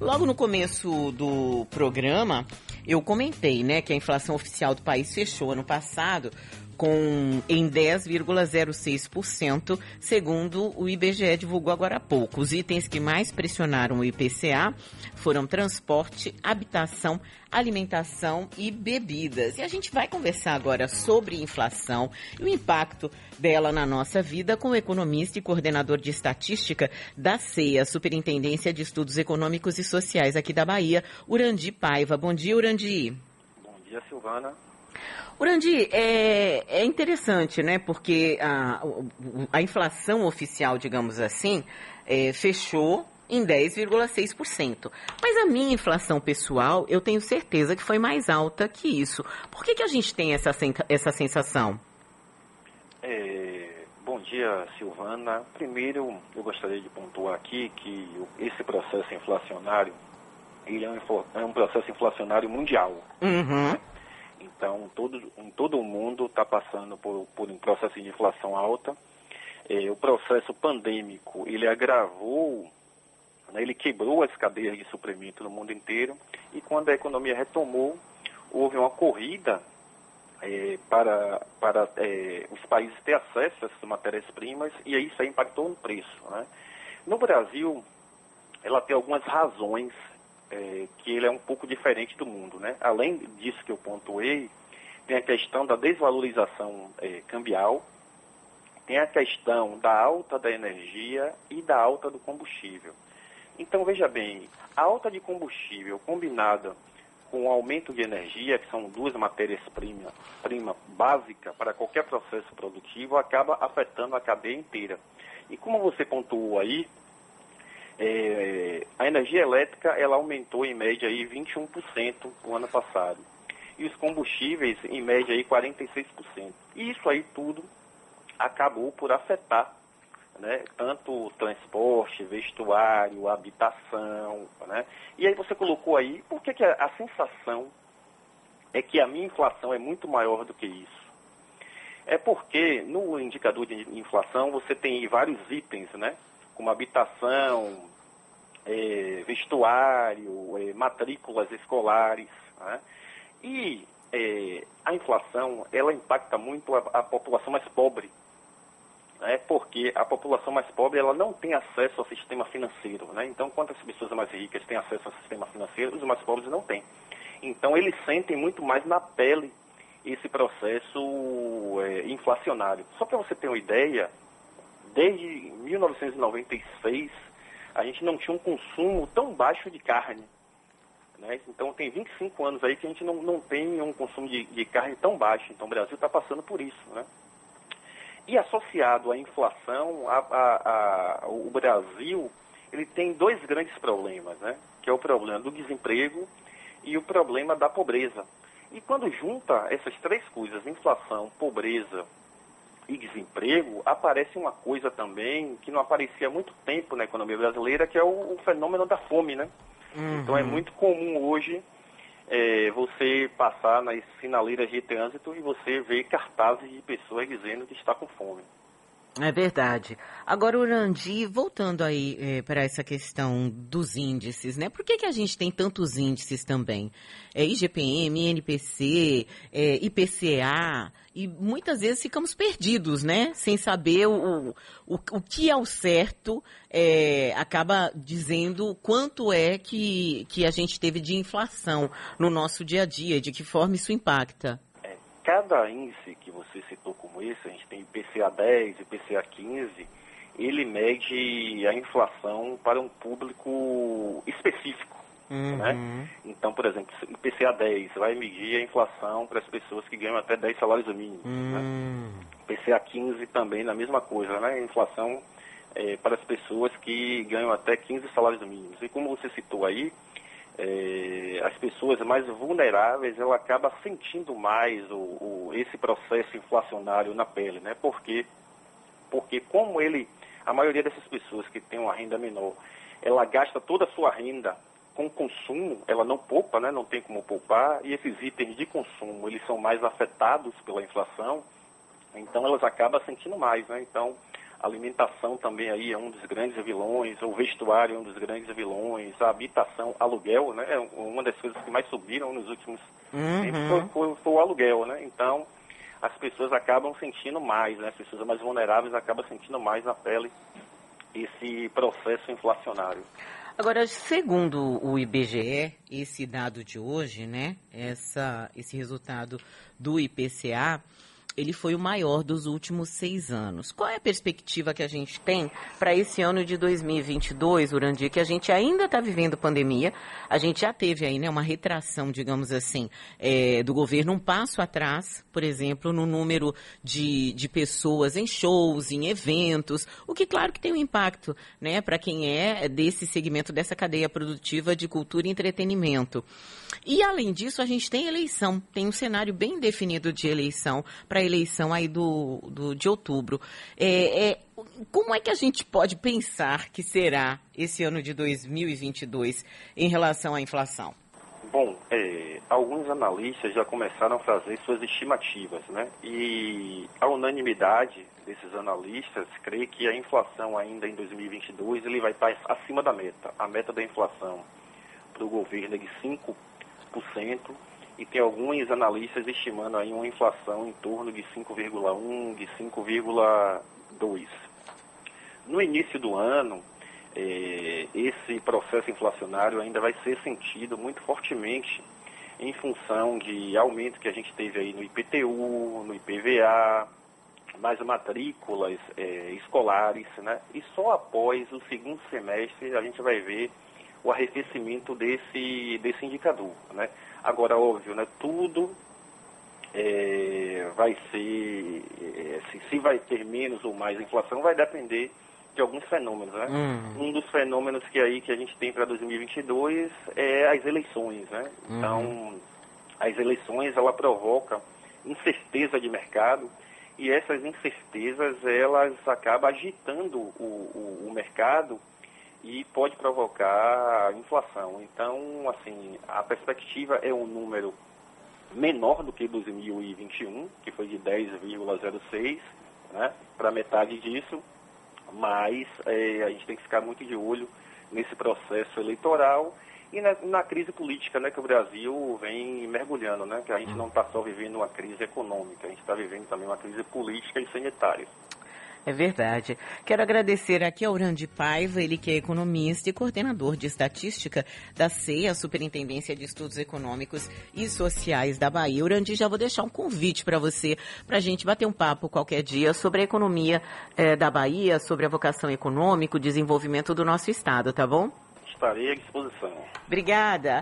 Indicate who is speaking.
Speaker 1: Logo no começo do programa, eu comentei, né, que a inflação oficial do país fechou ano passado com em 10,06%, segundo o IBGE divulgou agora há pouco. Os itens que mais pressionaram o IPCA foram transporte, habitação, alimentação e bebidas. E a gente vai conversar agora sobre inflação e o impacto dela na nossa vida com o economista e coordenador de estatística da CEA, Superintendência de Estudos Econômicos e Sociais aqui da Bahia, Urandi Paiva. Bom dia, Urandi.
Speaker 2: Bom dia, Silvana.
Speaker 1: Urandi, é, é interessante, né? Porque a, a inflação oficial, digamos assim, é, fechou em 10,6%. Mas a minha inflação pessoal, eu tenho certeza que foi mais alta que isso. Por que, que a gente tem essa, essa sensação?
Speaker 2: É, bom dia, Silvana. Primeiro, eu gostaria de pontuar aqui que esse processo inflacionário ele é um, é um processo inflacionário mundial.
Speaker 1: Uhum.
Speaker 2: Então, todo, todo o mundo está passando por, por, um processo de inflação alta. É, o processo pandêmico, ele agravou, né, ele quebrou as cadeias de suprimento no mundo inteiro. E quando a economia retomou, houve uma corrida é, para, para é, os países ter acesso a essas matérias-primas e isso aí impactou no preço. Né? No Brasil, ela tem algumas razões é, que ele é um pouco diferente do mundo. Né? Além disso que eu pontuei, tem a questão da desvalorização é, cambial, tem a questão da alta da energia e da alta do combustível. Então, veja bem, a alta de combustível combinada com o aumento de energia, que são duas matérias-primas prima básica para qualquer processo produtivo, acaba afetando a cadeia inteira. E como você pontuou aí, é, a energia elétrica ela aumentou em média aí 21% no ano passado. E os combustíveis, em média, aí 46%. E isso aí tudo acabou por afetar né, tanto o transporte, vestuário, habitação. Né? E aí você colocou aí, por que, que a, a sensação é que a minha inflação é muito maior do que isso? É porque no indicador de inflação você tem vários itens, né? Como habitação, é, vestuário, é, matrículas escolares. Né? E é, a inflação, ela impacta muito a, a população mais pobre, né? porque a população mais pobre ela não tem acesso ao sistema financeiro. Né? Então, quanto as pessoas mais ricas têm acesso ao sistema financeiro, os mais pobres não têm. Então, eles sentem muito mais na pele esse processo é, inflacionário. Só para você ter uma ideia, desde 1996, a gente não tinha um consumo tão baixo de carne. Né? Então, tem 25 anos aí que a gente não, não tem um consumo de, de carne tão baixo. Então, o Brasil está passando por isso. Né? E associado à inflação, a, a, a, o Brasil ele tem dois grandes problemas, né? que é o problema do desemprego e o problema da pobreza. E quando junta essas três coisas, inflação, pobreza e desemprego, aparece uma coisa também que não aparecia há muito tempo na economia brasileira, que é o, o fenômeno da fome, né? Uhum. Então é muito comum hoje é, você passar nas sinaleiras de trânsito e você ver cartazes de pessoas dizendo que está com fome.
Speaker 1: É verdade. Agora, Urandi, voltando aí é, para essa questão dos índices, né? Por que, que a gente tem tantos índices também? É IGPM, INPC, é, IPCA, e muitas vezes ficamos perdidos, né? Sem saber o, o, o que ao certo é, acaba dizendo quanto é que, que a gente teve de inflação no nosso dia a dia, de que forma isso impacta
Speaker 2: cada índice que você citou como esse, a gente tem IPCA 10, IPCA 15, ele mede a inflação para um público específico. Uhum. Né? Então, por exemplo, IPCA 10 vai medir a inflação para as pessoas que ganham até 10 salários mínimos. Uhum. Né? IPCA 15 também na mesma coisa, né? Inflação é, para as pessoas que ganham até 15 salários mínimos. E como você citou aí, pessoas mais vulneráveis, ela acaba sentindo mais o, o, esse processo inflacionário na pele, né? Porque, porque como ele, a maioria dessas pessoas que tem uma renda menor, ela gasta toda a sua renda com consumo, ela não poupa, né? Não tem como poupar, e esses itens de consumo, eles são mais afetados pela inflação, então elas acabam sentindo mais, né? Então, A alimentação também aí é um dos grandes vilões, o vestuário é um dos grandes vilões, a habitação, aluguel, né? É uma das coisas que mais subiram nos últimos uhum. tempos foi, foi, foi, o aluguel, né? Então, as pessoas acabam sentindo mais, né? As pessoas mais vulneráveis acabam sentindo mais na pele esse processo inflacionário.
Speaker 1: Agora, segundo o IBGE, esse dado de hoje, né, essa, esse resultado do IPCA, ele foi o maior dos últimos seis anos. Qual é a perspectiva que a gente tem para esse ano de 2022, Urandir, que a gente ainda está vivendo pandemia, a gente já teve aí né, uma retração, digamos assim, é, do governo, um passo atrás, por exemplo, no número de, de pessoas em shows, em eventos, o que claro que tem um impacto né, para quem é desse segmento, dessa cadeia produtiva de cultura e entretenimento. E além disso, a gente tem eleição, tem um cenário bem definido de eleição para eleição aí do, do, de outubro. É, é, como é que a gente pode pensar que será esse ano de 2022 em relação à inflação?
Speaker 2: Bom, é, alguns analistas já começaram a fazer suas estimativas, né? E a unanimidade desses analistas crê que a inflação ainda em 2022 ele vai estar acima da meta. A meta da inflação para o governo é de 5 e tem alguns analistas estimando aí uma inflação em torno de 5,1, de 5,2. No início do ano, eh, esse processo inflacionário ainda vai ser sentido muito fortemente em função de aumento que a gente teve aí no IPTU, no IPVA, mais matrículas eh, escolares, né? E só após o segundo semestre a gente vai ver o arrefecimento desse, desse indicador. Né? Agora, óbvio, né, tudo é, vai ser, é, se, se, vai ter menos ou mais inflação, vai depender de alguns fenômenos. Né? Uhum. Um dos fenômenos que, aí, que a gente tem para 2022 é as eleições. Né? Uhum. Então, as eleições, ela provoca incerteza de mercado, e essas incertezas elas acabam agitando o, o, o mercado e pode provocar inflação. Então, assim, a perspectiva é um número menor do que 2021, que foi de 10,06, né, para metade disso, mas é, a gente tem que ficar muito de olho nesse processo eleitoral e na, na, crise política né, que o Brasil vem mergulhando, né, que a gente não está só vivendo uma crise econômica, a gente está vivendo também uma crise política e sanitária.
Speaker 1: É verdade. Quero agradecer aqui ao Urandi Paiva, ele que é economista e coordenador de estatística da CEA, Superintendência de Estudos Econômicos e Sociais da Bahia. Urandi, já vou deixar um convite para você, para a gente bater um papo qualquer dia sobre a economia eh, da Bahia, sobre a vocação econômica, o desenvolvimento do nosso estado, tá bom?
Speaker 2: Estarei à disposição.
Speaker 1: Obrigada.